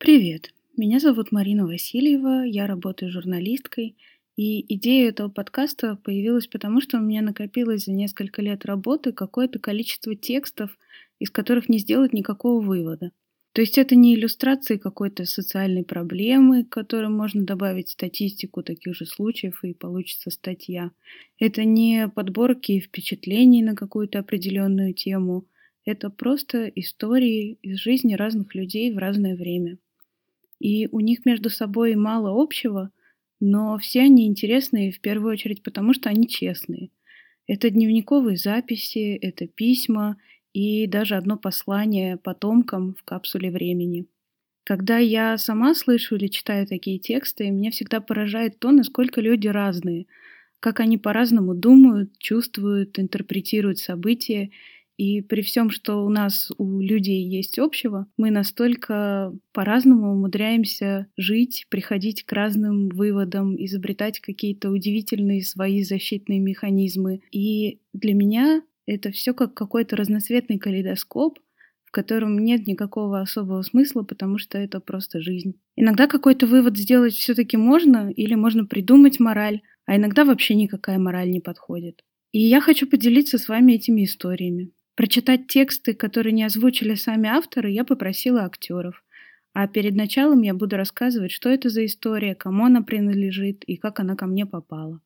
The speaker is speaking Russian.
Привет, меня зовут Марина Васильева, я работаю журналисткой, и идея этого подкаста появилась потому, что у меня накопилось за несколько лет работы какое-то количество текстов, из которых не сделать никакого вывода. То есть это не иллюстрации какой-то социальной проблемы, к которой можно добавить статистику таких же случаев и получится статья. Это не подборки впечатлений на какую-то определенную тему. Это просто истории из жизни разных людей в разное время. И у них между собой мало общего, но все они интересные в первую очередь потому, что они честные. Это дневниковые записи, это письма и даже одно послание потомкам в капсуле времени. Когда я сама слышу или читаю такие тексты, меня всегда поражает то, насколько люди разные, как они по-разному думают, чувствуют, интерпретируют события и при всем, что у нас, у людей есть общего, мы настолько по-разному умудряемся жить, приходить к разным выводам, изобретать какие-то удивительные свои защитные механизмы. И для меня это все как какой-то разноцветный калейдоскоп, в котором нет никакого особого смысла, потому что это просто жизнь. Иногда какой-то вывод сделать все-таки можно, или можно придумать мораль, а иногда вообще никакая мораль не подходит. И я хочу поделиться с вами этими историями. Прочитать тексты, которые не озвучили сами авторы, я попросила актеров. А перед началом я буду рассказывать, что это за история, кому она принадлежит и как она ко мне попала.